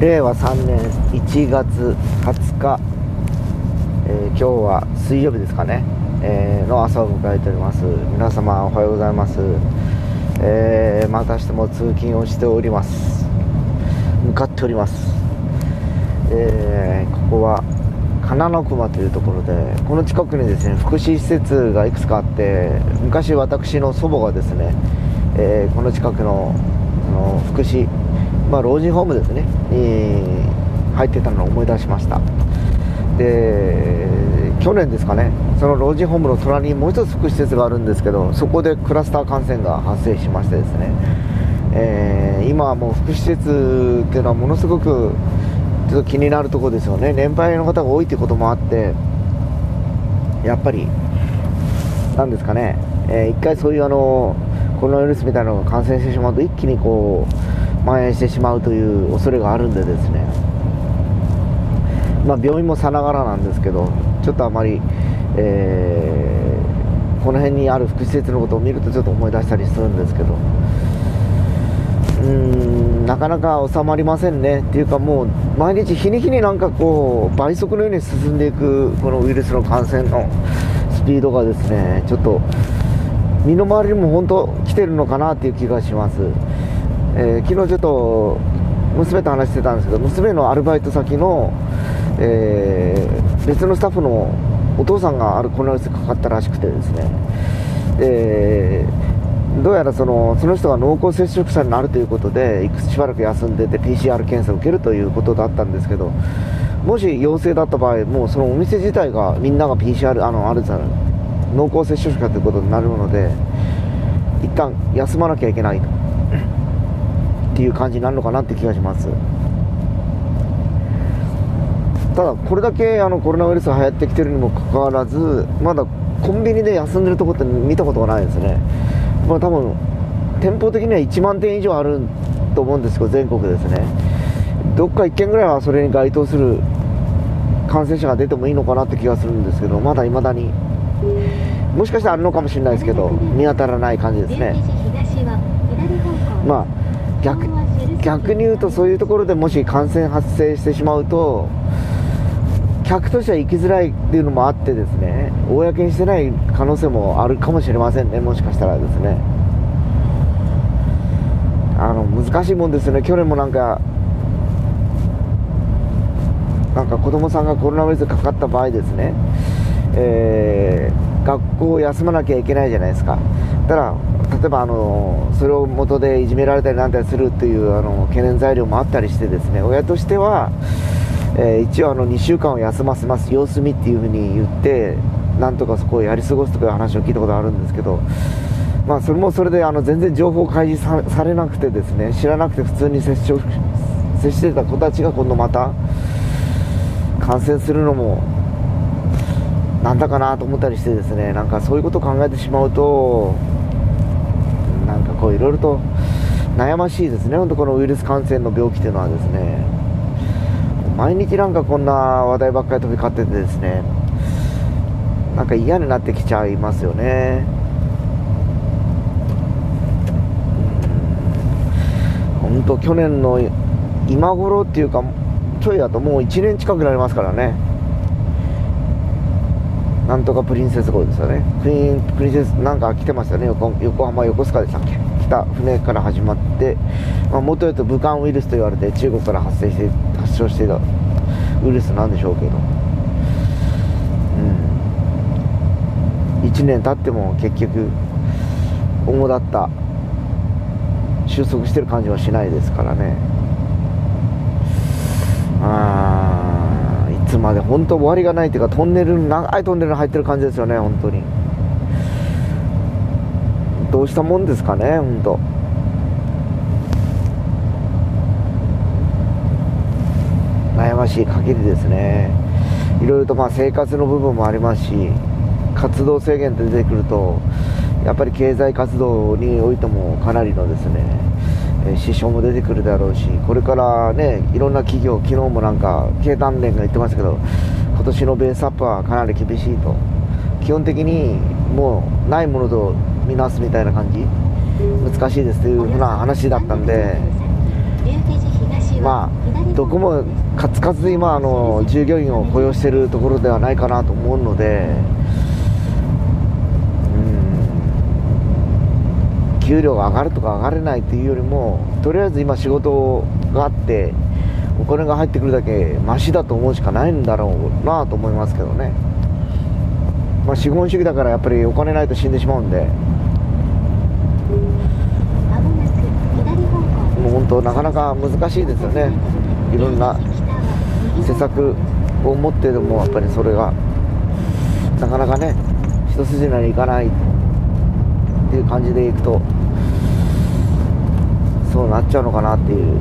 令和3年1月20日、えー今日は水曜日ですかね、えーの朝を迎えております。皆様おはようございます、えーまたしても通勤をしております。向かっております、えーここは金の熊というところでこの近くにですね福祉施設がいくつかあって昔私の祖母がですね、えーこの近くのその福祉まあ、老人ホームですねに入ってたのを思い出しました。で去年ですかねその老人ホームの隣にもう一つ福祉施設があるんですけどそこでクラスター感染が発生しましてですね、えー今はもう福祉施設っていうのはものすごくちょっと気になるところですよね。年配の方が多いということもあってやっぱりなんですかね、えー一回そういうあのコロナウイルスみたいなのが感染してしまうと一気にこう蔓延してしまうという恐れがあるんでですね、まあ、病院もさながらなんですけどちょっとあまり、えーこの辺にある福祉施設のことを見るとちょっと思い出したりするんですけど。うーんなかなか収まりませんね。っていうかもう毎日日に日になんかこう倍速のように進んでいくこのウイルスの感染のスピードがですねちょっと身の回りにも本当来てるのかなっていう気がします、えー昨日ちょっと娘と話してたんですけど娘のアルバイト先の、えー別のスタッフのお父さんがあるコロナウイルスかかったらしくてですね。でどうやらそのその人が濃厚接触者になるということでいくつしばらく休んでて PCR 検査を受けるということだったんですけどもし陽性だった場合もうそのお店自体がみんなが PCR あのあるじゃない。濃厚接触者ということになるので一旦休まなきゃいけないと。っていう感じになるのかなって気がします。ただこれだけあのコロナウイルスが流行ってきてるにもかかわらずまだコンビニで休んでるとこって見たことがないですね。まあ多分店舗的には1万店以上あると思うんですけど全国ですね。どっか1軒ぐらいはそれに該当する感染者が出てもいいのかなって気がするんですけどまだ未だにもしかしたらあるのかもしれないですけど見当たらない感じですね。まあ逆逆に言うとそういうところでもし感染発生してしまうと客としては行きづらいっていうのもあってですね公にしてない可能性もあるかもしれませんねもしかしたらですね。あの難しいもんですよね。去年もなんかなんか子供さんがコロナウイルスかかった場合ですね、えー学校を休まなきゃいけないじゃないですか。ただ例えばあのそれを元でいじめられたりなんたりするっていうあの懸念材料もあったりしてですね親としては、えー一応あの2週間を休ませます様子見っていうふうに言ってなんとかそこをやり過ごすとかいう話を聞いたことあるんですけどまあそれもそれであの全然情報開示されなくてですね知らなくて普通に接触接してた子たちが今度また感染するのもなんだかなと思ったりしてですねなんかそういうことを考えてしまうとなんかこういろいろと悩ましいですね。本当このウイルス感染の病気というのはですね。毎日なんかこんな話題ばっかり飛び交っててですね。なんか嫌になってきちゃいますよね。本当去年の今頃っていうかちょいだともう1年近くなりますからね。なんとかプリンセス号ですよね。プリンプリンセスなんか来てましたね。横横浜横須賀でしたっけ？来た船から始まって、まあ、元々と武漢ウイルスと言われて中国から発生して発症していたウイルスなんでしょうけど。うん。1年経っても結局主だった収束してる感じはしないですからね。あー。いつまで本当終わりがないというかトンネル長いトンネルに入ってる感じですよね本当に。どうしたもんですかね本当。悩ましい限りですね。いろいろとまあ生活の部分もありますし活動制限って出てくるとやっぱり経済活動においてもかなりのですね支障も出てくるだろうしこれからねいろんな企業昨日もなんか経団連が言ってますけど今年のベースアップはかなり厳しいと。基本的にもうないものと見なすみたいな感じ。難しいですというふうな話だったんで。まあどこもカツカツ今あの従業員を雇用しているところではないかなと思うのでうん給料が上がるとか上がれないっていうよりもとりあえず今仕事があってお金が入ってくるだけマシだと思うしかないんだろうなと思いますけどね。まあ資本主義だからやっぱりお金ないと死んでしまうんで。もう本当なかなか難しいですよね。いろんな施策を持ってでもやっぱりそれがなかなかね一筋縄にいかないっていう感じでいくとそうなっちゃうのかなっていう。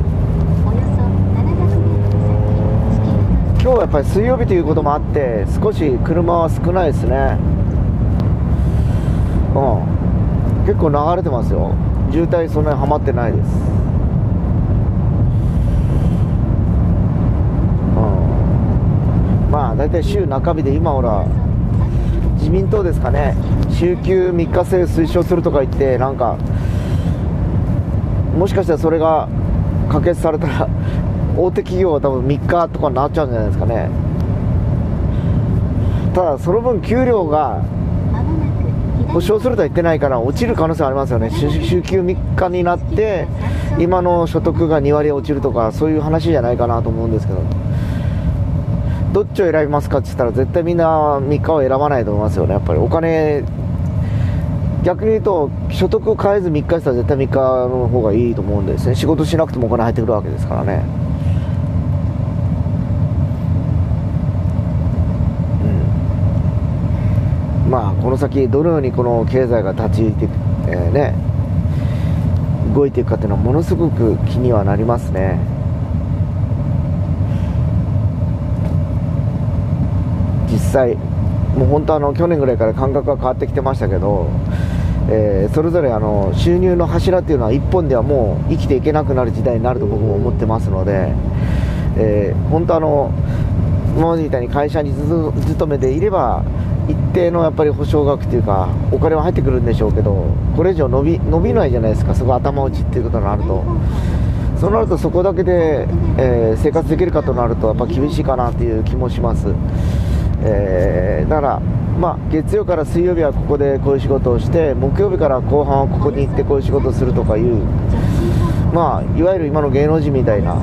今日はやっぱり水曜日ということもあって少し車は少ないですね。うん。結構流れてますよ。渋滞そんなにはまってないです。まあ大体週中日で今ほら自民党ですかね。週休3日制推奨するとか言ってなんかもしかしたらそれが可決されたら 大手企業は多分3日とかになっちゃうんじゃないですかね。ただその分給料が保証するとは言ってないから落ちる可能性ありますよね。週休3日になって今の所得が2割落ちるとかそういう話じゃないかなと思うんですけど。どっちを選びますかって言ったら絶対みんな3日は選ばないと思いますよね。やっぱりお金逆に言うと所得を変えず3日したら絶対3日の方がいいと思うんですね仕事しなくてもお金入ってくるわけですからね。うん。まあこの先どのようにこの経済が立ち行いて、えー、ね動いていくかっていうのはものすごく気にはなりますね実際もう本当あの去年ぐらいから感覚が変わってきてましたけど、えー、それぞれあの収入の柱っていうのは1本ではもう生きていけなくなる時代になると僕も思ってますので、えー、本当あの今までみたいに会社に勤めていれば一定のやっぱり保証額というかお金は入ってくるんでしょうけどこれ以上伸び伸びないじゃないですかそこ頭打ちっていうことになるとそうなるとそこだけで、えー、生活できるかとなるとやっぱ厳しいかなという気もします。えー、だから、まあ、月曜から水曜日はここでこういう仕事をして木曜日から後半はここに行ってこういう仕事をするとかいう、まあ、いわゆる今の芸能人みたいな、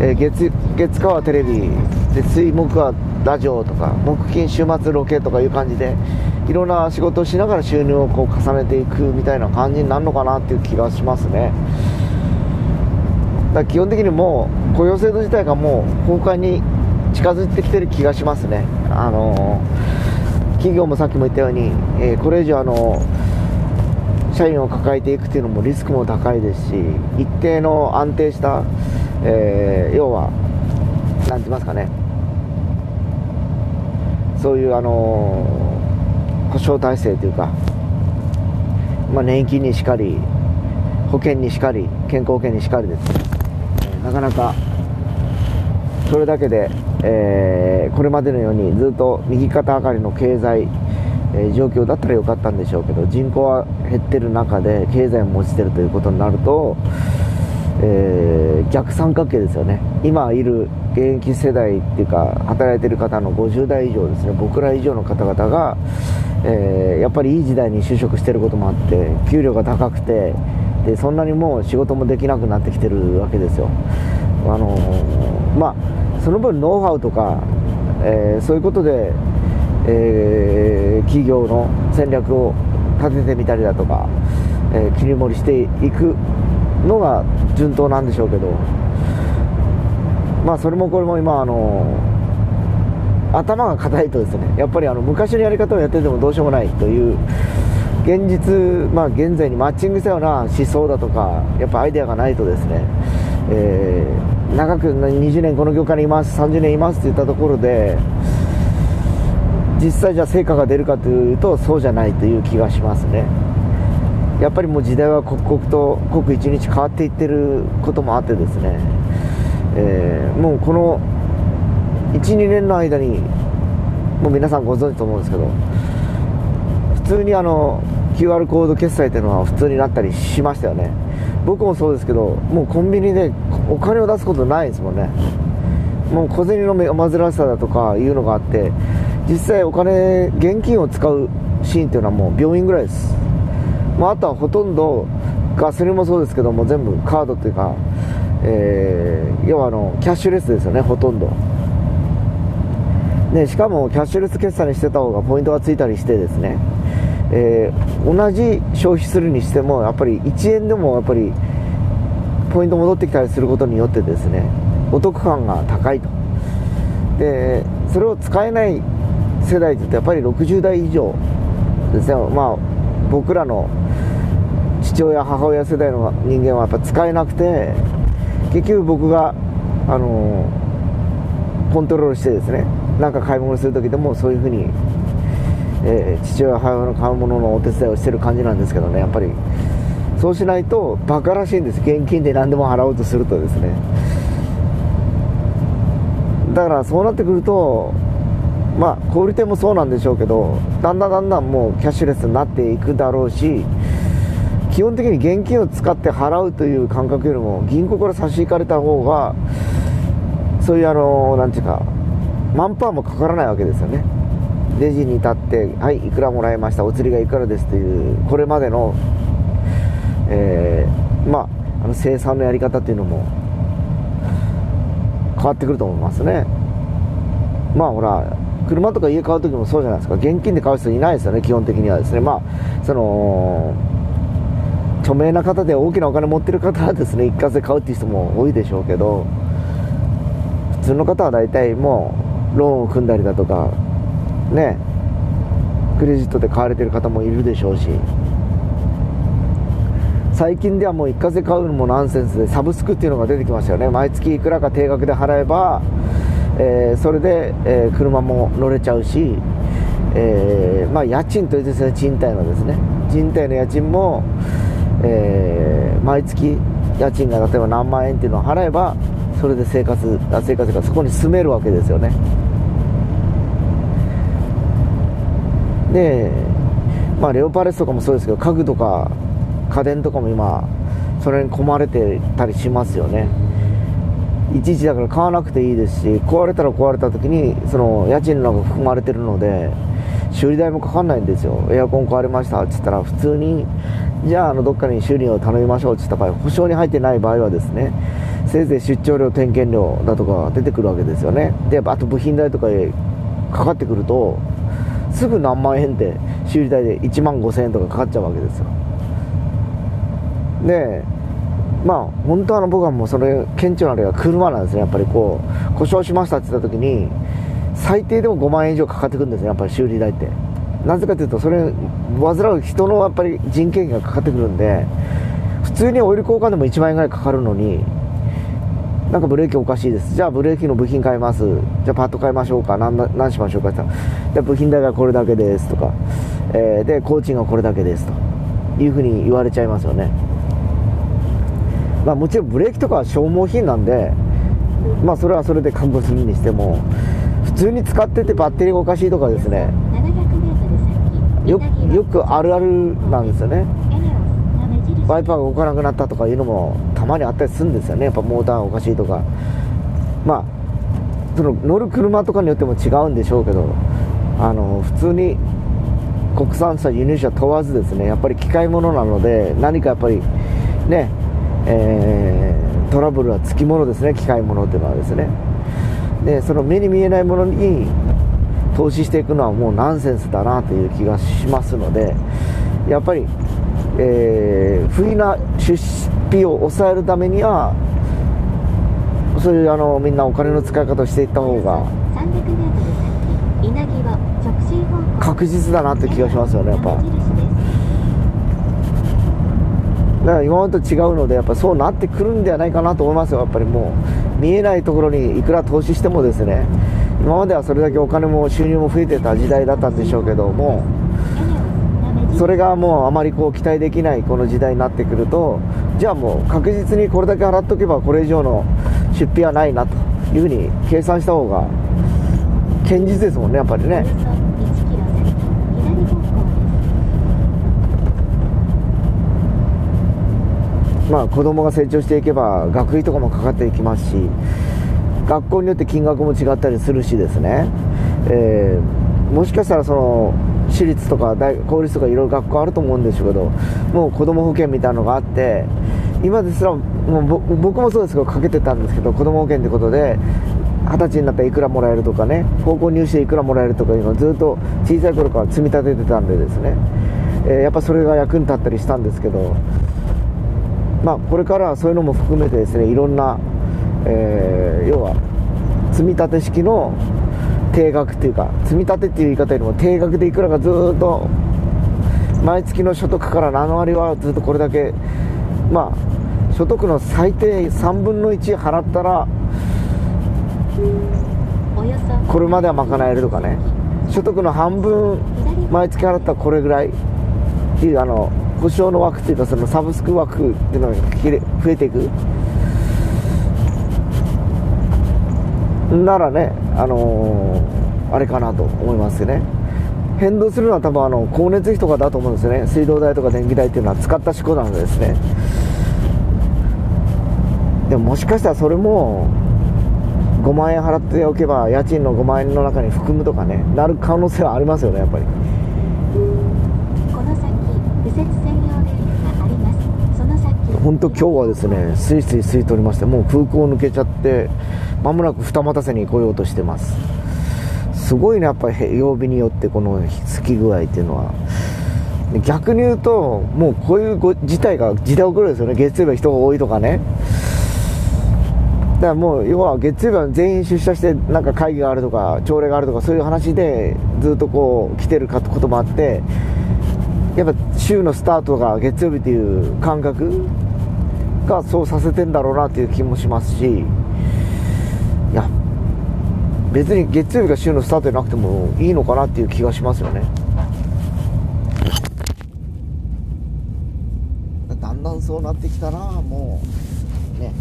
えー、月月火はテレビで水木はラジオとか木金週末ロケとかいう感じでいろんな仕事をしながら収入をこう重ねていくみたいな感じになるのかなっていう気がしますね。だ基本的にもう雇用制度自体がもう崩壊に近づいてきてる気がしますね。あの企業もさっきも言ったように、えー、これ以上あの社員を抱えていくっていうのもリスクも高いですし一定の安定した、えー、要は何て言いますかねそういうあの保障体制というか、まあ、年金にしかり保険にしかり健康保険にしかりですねなかなかそれだけでえー、これまでのようにずっと右肩上がりの経済、えー、状況だったらよかったんでしょうけど人口は減ってる中で経済も落ちてるということになると、えー、逆三角形ですよね。今いる現役世代っていうか働いてる方の50代以上ですね。僕ら以上の方々が、えやっぱりいい時代に就職してることもあって給料が高くてでそんなにもう仕事もできなくなってきてるわけですよ。あのまあその分ノウハウとか、えー、そういうことで、えー、企業の戦略を立ててみたりだとか、えー、切り盛りしていくのが順当なんでしょうけどまあそれもこれも今あの頭が硬いとですねやっぱりあの昔のやり方をやっててもどうしようもないという現実、まあ、現在にマッチングしたような思想だとかやっぱアイデアがないとですね、えー長く20年この業界にいます30年いますって言ったところで実際じゃあ成果が出るかというとそうじゃないという気がしますね。やっぱりもう時代は刻々と刻一日変わっていってることもあってですね、えー、もうこの12年の間にもう皆さんご存知と思うんですけど普通にあの QR コード決済というのは普通になったりしましたよね。僕もそうですけどもうコンビニでお金を出すことないですもんね。もう小銭の煩わしさだとかいうのがあって実際お金現金を使うシーンっていうのはもう病院ぐらいです、まあ、あとはほとんどガソリンもそうですけども全部カードというか、えー、要はあのキャッシュレスですよねほとんど。でしかもキャッシュレス決済にしてた方がポイントがついたりしてですね、えー、同じ消費するにしてもやっぱり1円でもやっぱりポイント戻ってきたりすることによってですねお得感が高いと。でそれを使えない世代ってやっぱり60代以上ですね。まあ僕らの父親母親世代の人間はやっぱ使えなくて結局僕があのコントロールしてですねなんか買い物する時でもそういうふうに、えー、父親母親の買うもののお手伝いをしてる感じなんですけどねやっぱり。そうしないとバカらしいんです。現金で何でも払おうとするとですね。だからそうなってくるとまあ小売店もそうなんでしょうけどだんだんだんだんもうキャッシュレスになっていくだろうし基本的に現金を使って払うという感覚よりも銀行から差し引かれた方がそういうあのなんていうかマンパワーもかからないわけですよね。レジに立ってはいいくらもらいましたお釣りがいくらですというこれまでのえー、まああの生産のやり方っていうのも変わってくると思いますね。まあほら車とか家買う時もそうじゃないですか。現金で買う人いないですよね基本的にはですね。まあその著名な方で大きなお金持ってる方はですね一括で買うっていう人も多いでしょうけど普通の方は大体もうローンを組んだりだとかねクレジットで買われてる方もいるでしょうし。最近ではもう一括で買うのもナンセンスでサブスクっていうのが出てきましたよね。毎月いくらか定額で払えば、えー、それで、えー、車も乗れちゃうし、えー、まあ、家賃というですね賃貸のですね。賃貸の家賃も、え毎月家賃が例えば何万円っていうのを払えばそれで生活あ生活がそこに住めるわけですよね。でまあレオパレスとかもそうですけど家具とか家電とかも今それに込まれてたりしますよね。いちいちだから買わなくていいですし壊れたら壊れた時にその家賃の中含まれてるので修理代もかかんないんですよ。エアコン壊れましたって言ったら普通にじゃああのどっかに修理を頼みましょうって言った場合保証に入ってない場合はですねせいぜい出張料点検料だとか出てくるわけですよね。であと部品代とかかかってくるとすぐ何万円って修理代で1万5000円とかかかっちゃうわけですよ。でまあ本当は僕はもうそれ顕著な例は車なんですね。やっぱりこう故障しましたって言った時に最低でも5万円以上かかってくるんですね。やっぱり修理代って。なぜかというとそれ患う人のやっぱり人件費がかかってくるんで普通にオイル交換でも1万円ぐらいかかるのになんかブレーキおかしいです。じゃあブレーキの部品買います。じゃあパッド買いましょうか。何何しましょうかって言ったらじゃあ部品代がこれだけですとか、えー、で工賃がこれだけですと。いうふうに言われちゃいますよね。まあ、もちろんブレーキとかは消耗品なんで、まあ、それはそれで覚悟するにしても普通に使っててバッテリーがおかしいとかですね。よよくあるあるなんですよね。ワイパーが動かなくなったとかいうのもたまにあったりするんですよね。やっぱモーターがおかしいとか。まあその乗る車とかによっても違うんでしょうけどあの普通に国産車輸入車問わずですねやっぱり機械物なので何かやっぱりねえー、トラブルはつきものですね機械物っていうのはですねでその目に見えないものに投資していくのはもうナンセンスだなという気がしますのでやっぱり、えー、不意な出費を抑えるためにはそういうあのみんなお金の使い方をしていった方が確実だなって気がしますよねやっぱ。だから今までと違うのでやっぱそうなってくるんではないかなと思いますよやっぱりもう見えないところにいくら投資してもですね今まではそれだけお金も収入も増えてた時代だったんでしょうけどもそれがもうあまりこう期待できないこの時代になってくるとじゃあもう確実にこれだけ払っとけばこれ以上の出費はないなというふうに計算した方が堅実ですもんねやっぱりね。まあ、子供が成長していけば学費とかもかかっていきますし学校によって金額も違ったりするしですね、えー、もしかしたらその私立とか大公立とかいろいろ学校あると思うんですけどもう子ども保険みたいなのがあって今ですらもう僕もそうですけどかけてたんですけど子ども保険ってことで二十歳になったらいくらもらえるとかね高校入試でいくらもらえるとかいうのをずっと小さい頃から積み立ててたんでですね、えー、やっぱそれが役に立ったりしたんですけどまあこれからはそういうのも含めてですねいろんな、えー、要は積み立て式の定額っていうか積み立てっていう言い方よりも定額でいくらかずっと毎月の所得から7割はずっとこれだけまあ所得の最低3分の1払ったらこれまでは賄えるとかね。所得の半分毎月払ったらこれぐらい。っていうあの保証の枠っていうかそのサブスク枠っていうのが増えていく？ならねあのー、あれかなと思いますよね。変動するのは多分あの光熱費とかだと思うんですよね。水道代とか電気代っていうのは使った思考なのでですね。でももしかしたらそれも5万円払っておけば家賃の5万円の中に含むとかねなる可能性はありますよねやっぱり。この先右折専用レーンがありますその先本当今日はですねスイスイ吸い取りましてもう空港抜けちゃってまもなく二股瀬に来ようとしてます。すごいねやっぱり曜日によってこの好き具合っていうのは。逆に言うともうこういう事態が時代遅れですよね。月曜日は人が多いとかね。だからもう要は月曜日は全員出社してなんか会議があるとか朝礼があるとかそういう話でずっとこう来てることもあってやっぱ週のスタートが月曜日っていう感覚がそうさせてんだろうなっていう気もしますしいや別に月曜日が週のスタートじゃなくてもいいのかなっていう気がしますよね。だんだんそうなってきたらもうね。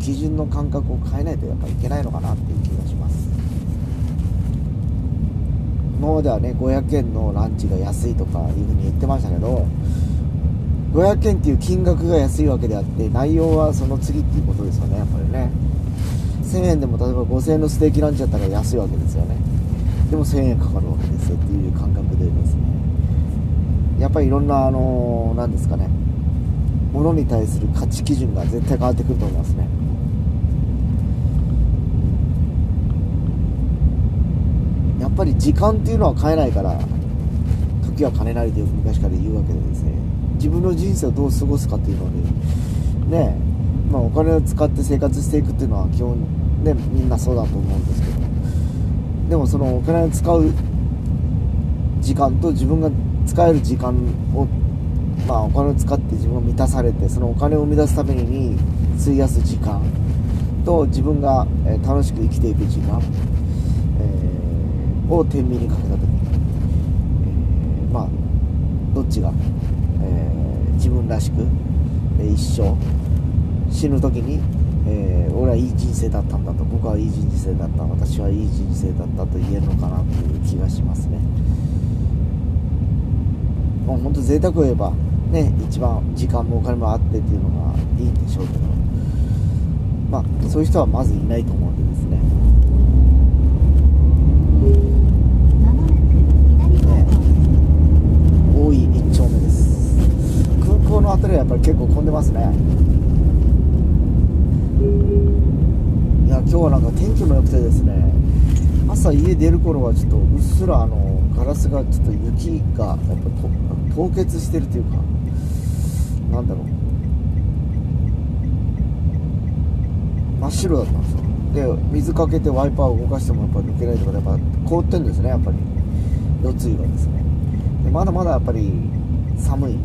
基準の感覚を変えないとやっぱいけないのかなっていう気がします。今まではね500円のランチが安いとかいうふうに言ってましたけど500円っていう金額が安いわけであって内容はその次っていうことですよねやっぱりね。1000円でも例えば5000円のステーキランチだったら安いわけですよね。でも1000円かかるわけですよっていう感覚でですね。やっぱりいろんなあの何ですかね。ものに対する価値基準が絶対変わってくると思いますね。ぱり時間っていうのは変えないから時は金なりでよく昔から言うわけでですね。自分の人生をどう過ごすかっていうのにねまあ、お金を使って生活していくっていうのは基本ねみんなそうだと思うんですけど。でもそのお金を使う時間と自分が使える時間をまあお金を使って自分が満たされてそのお金を生み出すために費やす時間と自分が楽しく生きていく時間を天秤にかけた時に、えー、まあどっちが、えー、自分らしく、えー、一生死ぬ時に、え俺はいい人生だったんだと僕はいい人生だった私はいい人生だったと言えるのかなという気がしますね。もう本当贅沢を言えばね一番時間もお金もあってっていうのがいいんでしょうけどまあそういう人はまずいないと思うんでですね。辺りはやっぱり結構混んでますね。いや今日はなんか天気も良くてですね朝家出る頃はちょっとうっすらあのガラスがちょっと雪がやっぱ凍結してるというかなんだろう。真っ白だったんですよ。で水かけてワイパーを動かしてもやっぱ抜けないとかでやっぱ凍ってるんですねやっぱり。夜露がですね。でまだまだやっぱり寒い。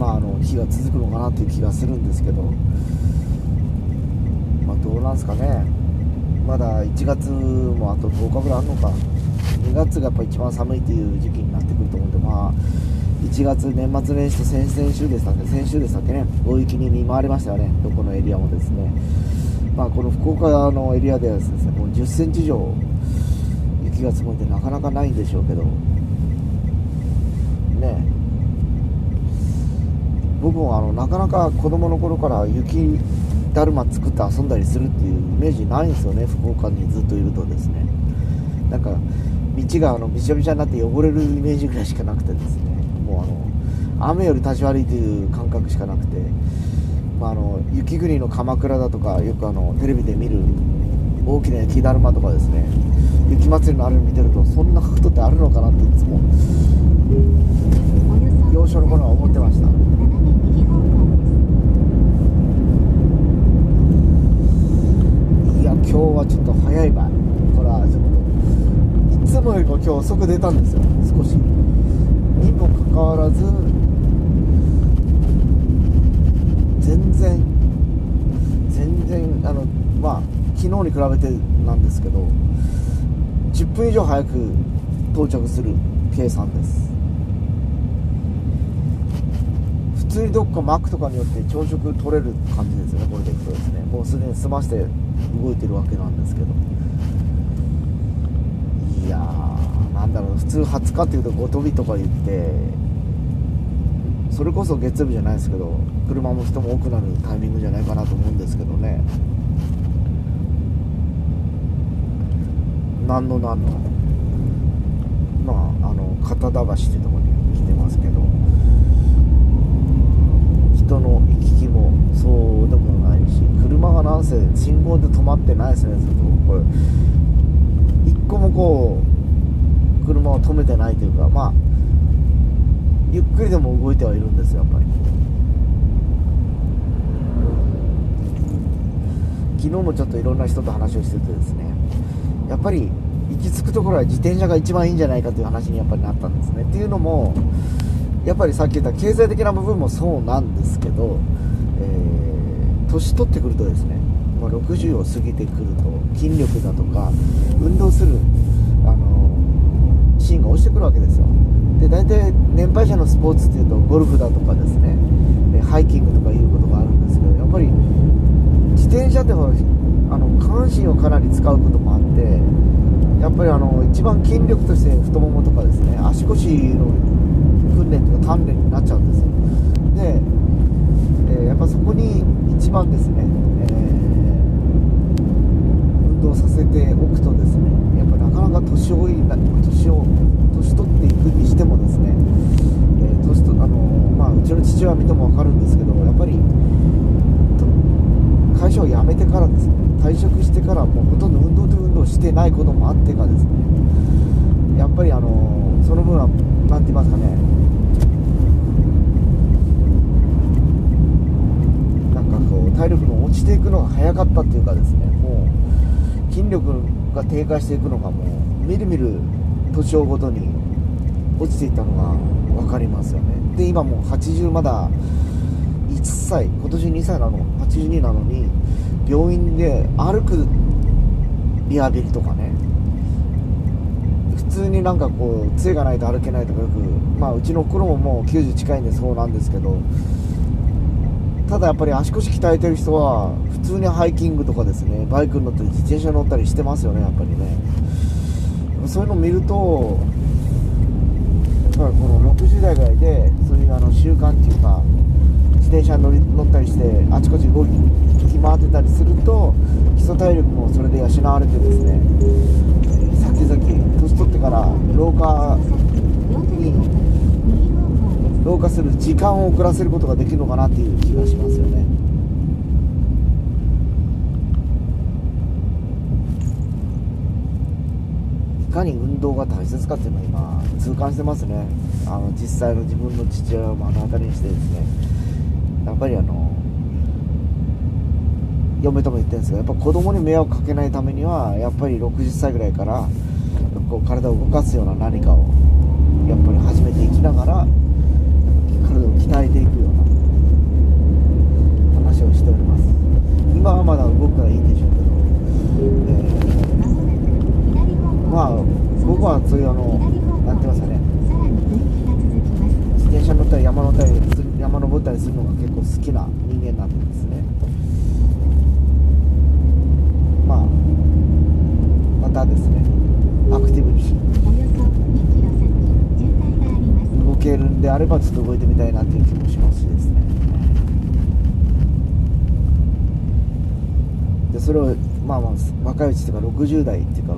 まあ、あの日が続くのかなっていう気がするんですけど、まあ、どうなんですかね。まだ1月もあと10日ぐらいあるのか。2月がやっぱ一番寒いという時期になってくると思うんでまあ1月年末年始と先々週でしたっけ先週でしたっけね。大雪に見舞われましたよね。どこのエリアもですね。まあこの福岡のエリアではですねもう10センチ以上雪が積もってなかなかないんでしょうけど。ね。僕もあのなかなか子供の頃から雪だるま作って遊んだりするっていうイメージないんですよね福岡にずっといるとですね。なんか道があのびしゃびしゃになって汚れるイメージぐらいしかなくてですね。もうあの雨より立ち悪いという感覚しかなくて、まあ、あの雪国の鎌倉だとかよくあのテレビで見る大きな雪だるまとかですね。雪祭りのあれを見てるとそんなことってあるのかなっていつも幼少の頃は思ってました。いや今日はちょっと早い場合これはちょっといつもよりも今日遅く出たんですよ。少し。にもかかわらず全然全然あのまあ昨日に比べてなんですけど10分以上早く到着する計算です。普通にどっかマックとかによって朝食取れる感じですよねこれでいくとですね。もうすでに済まして動いてるわけなんですけど。いやーなんだろう普通20日っていうと5飛びとか言ってそれこそ月曜日じゃないですけど車も人も多くなるタイミングじゃないかなと思うんですけどね。何の何のまああの片田橋っていうところに来てますけど。人の行き来もそうでもないし車がなんせ信号で止まってないですねずっとこれ一個もこう車を止めてないというかまあゆっくりでも動いてはいるんですよやっぱり昨日もちょっといろんな人と話をしててですねやっぱり行き着くところは自転車が一番いいんじゃないかという話にやっぱりなったんですね。っていうのもやっぱりさっき言った経済的な部分もそうなんですけど、えー、年取ってくるとですね、まあ、60を過ぎてくると筋力だとか運動する、あのー、シーンが落ちてくるわけですよ。で大体年配者のスポーツっていうとゴルフだとかですねハイキングとかいうことがあるんですけどやっぱり自転車ってほらあの下半身をかなり使うこともあってやっぱりあの一番筋力として太ももとかですね足腰の訓練とか鍛錬になっちゃうんですよ。で、えー、やっぱそこに一番ですね、えー、運動させておくとですねやっぱなかなか年老い年を年取っていくにしてもですね、えー、年とあのまあうちの父親見ても分かるんですけどやっぱり会社を辞めてからですね退職してからもうほとんど運動と運動してないこともあってかですねやっぱりあのその分は何て言いますかね。なんかこう体力の落ちていくのが早かったっていうかですね。もう筋力が低下していくのがもうみるみる年をごとに落ちていったのが分かりますよね。で今もう80まだ1歳今年2歳なの？82なのに病院で歩くリハビリとかね通になんかこう杖がないと歩けないとかよくまあうちの頃ももう90近いんでそうなんですけどただやっぱり足腰鍛えてる人は普通にハイキングとかですねバイクに乗ったり自転車乗ったりしてますよねやっぱりね。そういうのを見るとやっぱりこの60代ぐらいでそういうあの習慣っていうか自転車に乗り乗ったりしてあちこち動き回ってたりすると基礎体力もそれで養われてですね、先々取ってから老化に老化する時間を遅らせることができるのかなっていう気がしますよね。いかに運動が大切かっていうのは今痛感してますねあの実際の自分の父親を目の当たりにしてですねやっぱりあの嫁とも言ってるんですがやっぱ子供に迷惑かけないためにはやっぱり60歳ぐらいからこう体を動かすような何かをやっぱり始めていきながら体を鍛えていくような話をしております。今はまだ動くからいいんでしょうけど、えー、まあ僕はそういうあの何て言いますかね。自転車乗ったり山乗ったり山登ったりするのが結構好きな人間なんでですね。まあまたですね。アクティブに動けるんであればちょっと動いてみたいなっていう気もしますしですねでそれをまあまあ若いうちというか60代っていうか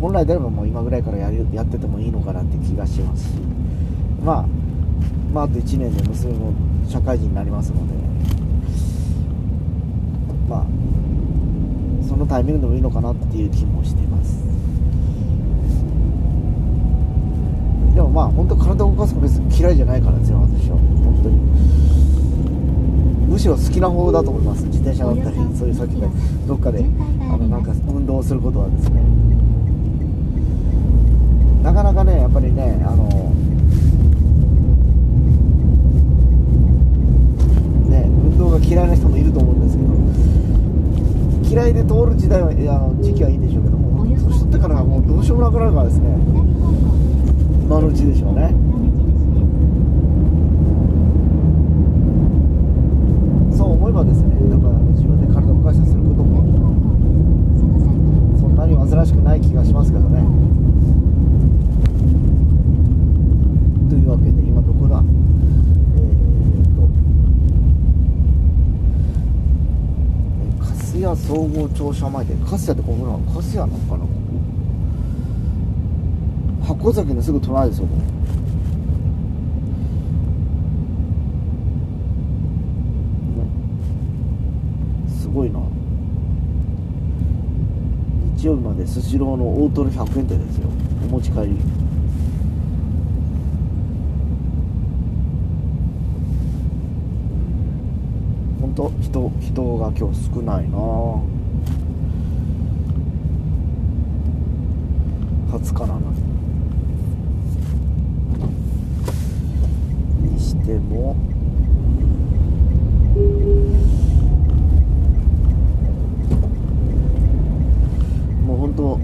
本来であればもう今ぐらいからやるやっててもいいのかなって気がしますしまあまああと1年で娘も社会人になりますのでまあそのタイミングでもいいのかなっていう気もしていますでもまあ本当体を動かすの別に嫌いじゃないからですよ私は本当にむしろ好きな方だと思います。自転車だったりそういうさっきでどっかであのなんか運動することはですねなかなかねやっぱりねあのね運動が嫌いな人もいると思うんですけど嫌いで通る時代はあの時期はいいんでしょうけども年取ってからはもうどうしようもなくなるからですね今のうちでしょうね。そう思えばですねなんか自分で体を動かしたすることもそんなに煩わしくない気がしますけどね。というわけで今どこだ？えー、とえ粕谷総合庁舎前で粕谷ってここなの粕谷なのかな？箱崎のすぐ隣ですよこれ。すごいな。日曜日までスシローの大トロ100円店ですよ。お持ち帰り。本当人人が今日少ないな。20日な。のにしても。もう本当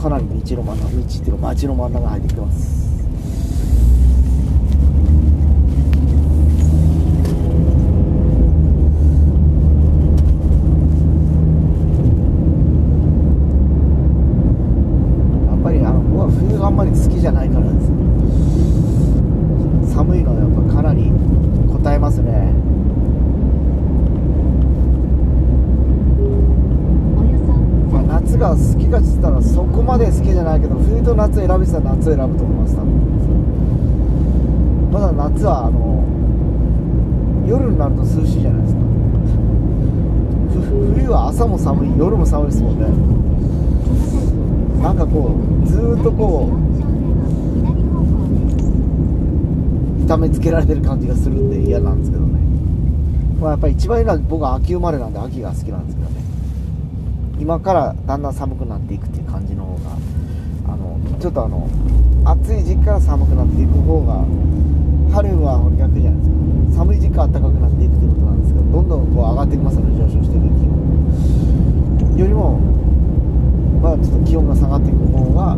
かなり道の真ん中道っていうか街の真ん中入ってきてますやっぱりあの僕は冬があんまり好きじゃないからですね寒いのはやっぱかなり応えますねまあ、夏が好きかっつったらそこまで好きじゃないけど冬と夏選びしたら夏選ぶと思います多分。まだ夏はあの夜になると涼しいじゃないですか。冬は朝も寒い夜も寒いですもんね。なんかこうずっとこう痛めつけられてる感じがするんで嫌なんですけどね。まあやっぱり一番いいのは僕は秋生まれなんで秋が好きなんですけどね。今からだんだん寒くなっていくっていう感じの方があのちょっとあの暑い時期から寒くなっていく方が春は逆じゃないですか。寒い時期から暖かくなっていくということなんですけどどんどんこう上がってきますので上昇していく気温よりもまあちょっと気温が下がっていく方が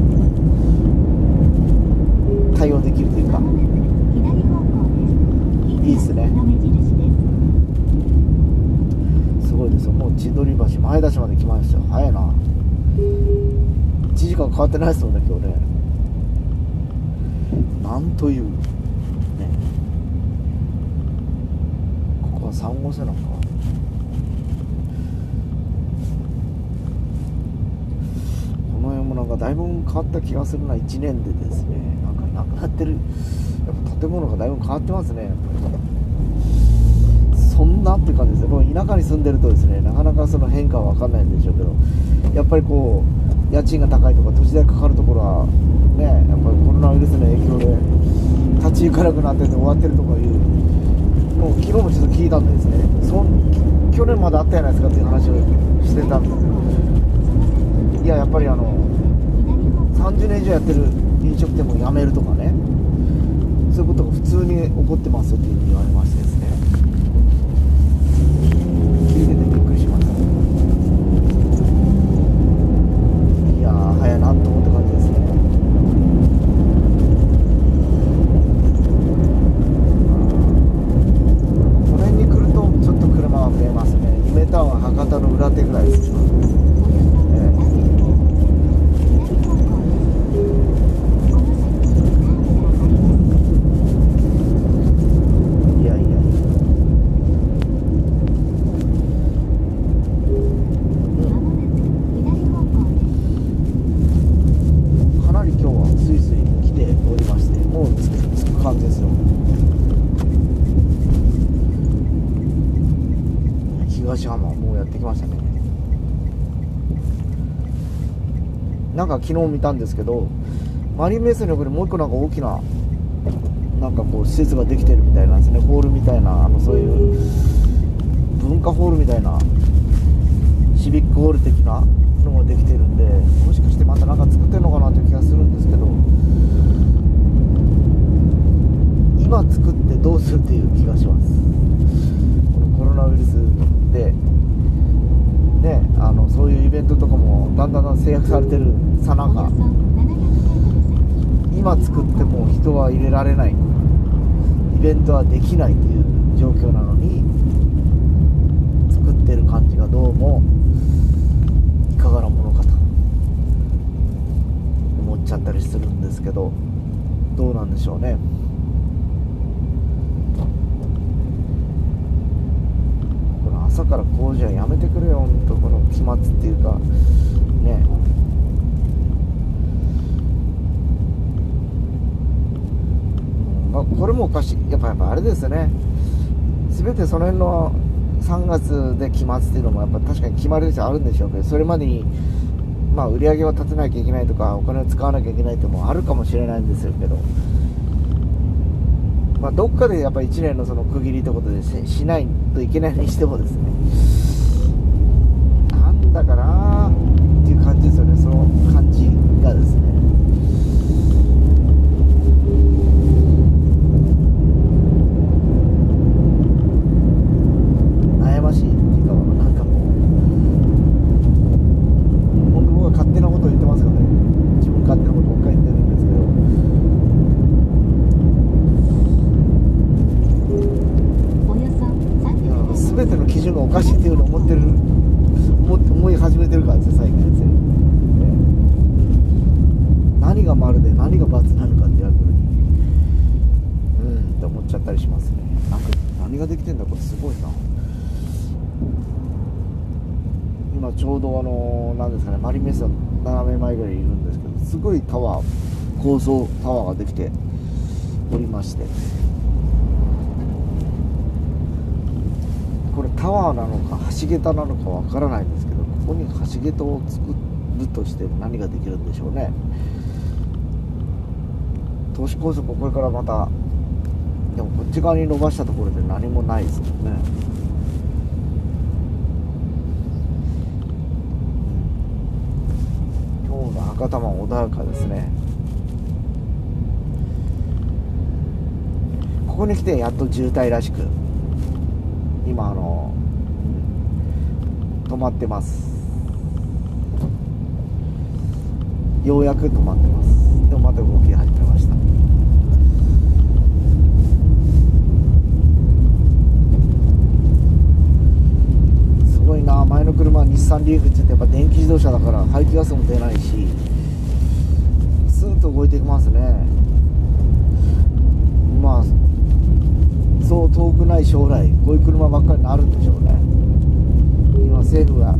対応できるというか。いいですねいですもう千鳥橋前田市まで来ましたよ。早いな。1時間変わってないですよね今日ね。なんというね。ここは3号線なのか。この辺もなんかだいぶ変わった気がするな。1年でですね。なんかなくなってる。やっぱ建物がだいぶ変わってますね。やっぱり。んなって感じですね田舎に住んでるとですねなかなかその変化は分かんないんでしょうけどやっぱりこう家賃が高いとか土地代かかるところはねやっぱりコロナウイルスの影響で立ち行かなくなってて終わってるとかいうもう昨日もちょっと聞いたんでですねそ去年まであったじゃないですかっていう話をしてたんですけどいややっぱりあの30年以上やってる飲食店も辞めるとかねそういうことが普通に起こってますよっていうふうに言われましてですね聞いててびっくりしましたいやー早いなと思った感じですねこの辺に来るとちょっと車は増えますね夢タウン博多の裏手ぐらいです、ええ東浜もうやってきましたねなんか昨日見たんですけどマリンメッセの横にもう一個なんか大きななんかこう施設ができてるみたいなんですね。ホールみたいなあのそういう文化ホールみたいなシビックホール的なのもできてるんでもしかしてまた何か作ってるのかなという気がするんですけど今作ってどうするっていう気がします。このコロナウイルスでねあのそういうイベントとかもだんだんだん制約されてるさなか今作っても人は入れられない。イベントはできないという状況なのに作ってる感じがどうもいかがなものかと思っちゃったりするんですけどどうなんでしょうね。この朝から工事はやめてくれよ本当この期末っていうかね。まあ、これもおかしい。やっぱやっぱあれですよね。全てその辺の3月で期末っていうのもやっぱ確かに決まりとしてあるんでしょうけどそれまでにまあ売り上げを立てなきゃいけないとかお金を使わなきゃいけないってもあるかもしれないんですけどまあどっかでやっぱ1年のその区切りってことでしないといけないにしてもですね。なんだかなっていう感じですよね。その感じがですね悩ましいっていうかなんかもう本当僕は勝手なことを言ってますからね自分勝手なことばっかり言ってるんですけどおよそ300全ての基準がおかしいっていうのを思ってる思い始めてるからですよ最近ですね。何が丸で何が×なのかってやるときにうんって思っちゃったりしますね。なんか何ができてんだこれすごいな。今ちょうどあのなんですかねマリメッセ斜め前ぐらいいるんですけどすごいタワー高層タワーができておりましてこれタワーなのか橋桁なのかわからないんですけどここに橋桁を作るとして何ができるんでしょうね。都市高速これからまたでもこっち側に伸ばしたところで何もないですもんね。今日の博多湾穏やかですね。ここに来てやっと渋滞らしく今あの止まってます。ようやく止まってます。でもまた動きが始めました。すごいな。前の車日産リーフって言ってやっぱ電気自動車だから排気ガスも出ないしスーッと動いていきますね。まあそう遠くない将来こういう車ばっかりになるんでしょうね。今政府が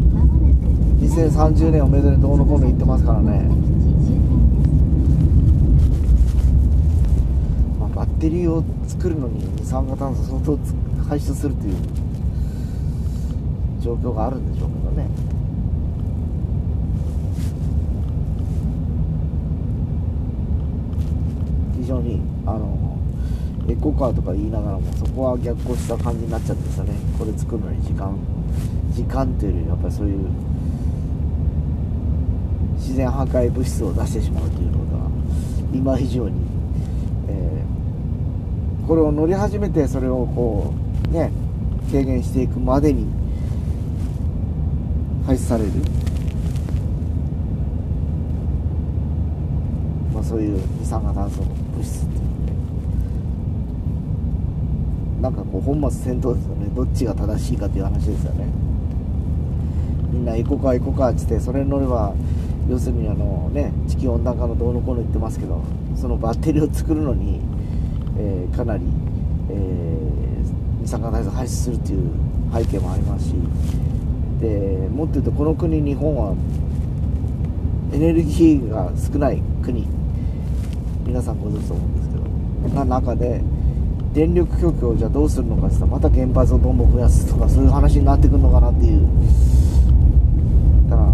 2030年をめどにどうのこうの言ってますからね、まあ、バッテリーを作るのに二酸化炭素相当排出するという状況があるんでしょうけどね。非常にあのエコカーとか言いながらもそこは逆行した感じになっちゃってですよね。これ作るのに時間。時間というよりやっぱりそういう自然破壊物質を出してしまうというのが今以上に、えーこれを乗り始めてそれをこうね軽減していくまでに排出される、まあ、そういう二酸化炭素物質っていう。なんかこう本末転倒ですよね。どっちが正しいかという話ですよね。みんなエコカーエコカーっつってそれに乗れば要するにあのね地球温暖化のどうのこうの言ってますけどそのバッテリーを作るのに、えーかなり、えー二酸化炭素排出するっていう背景もありますしでもっと言うとこの国日本はエネルギーが少ない国。皆さんご存知と思うんですけどな中で、電力供給をじゃあどうするのかって言ったらまた原発をどんどん増やすとかそういう話になってくるのかなっていう。だから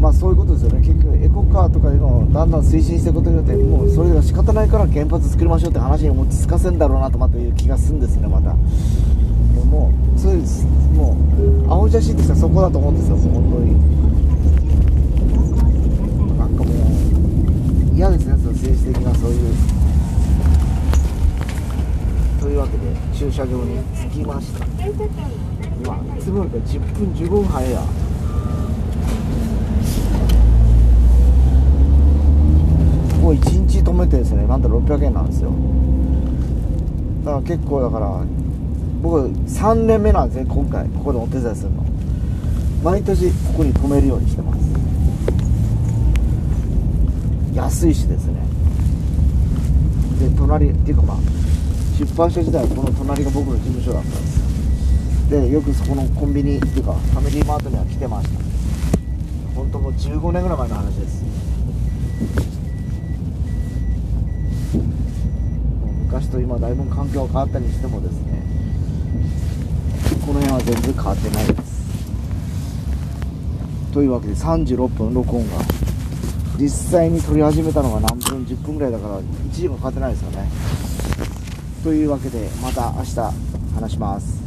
まあそういうことですよね。結局エコカーとかいうのをだんだん推進していくことによってもうそれが仕方ないから原発作りましょうって話に落ち着かせるんだろうなとまたいう気がするんですねまた。もうそうです。もう青写真としてはそこだと思うんですよ本当になんかもう嫌ですねその政治的なそういうというわけで駐車場に着きました。うわいつもより10分15分早い。やここ1日止めてですねなんと600円なんですよ。だから結構だから僕3年目なんですね今回。ここでお手伝いするの。毎年ここに止めるようにしてます。安いしですね。で隣っていうかまあ出版社時代この隣が僕の事務所だったんですよでよくそこのコンビニっていうかファミリーマートには来てました本当もう15年ぐらい前の話です。昔と今だいぶ環境が変わったにしてもです。ねこの辺は全然変わってないです。というわけで36分録音が実際に撮り始めたのが何分10分ぐらいだから1時間かかってないですよね。というわけでまた明日話します。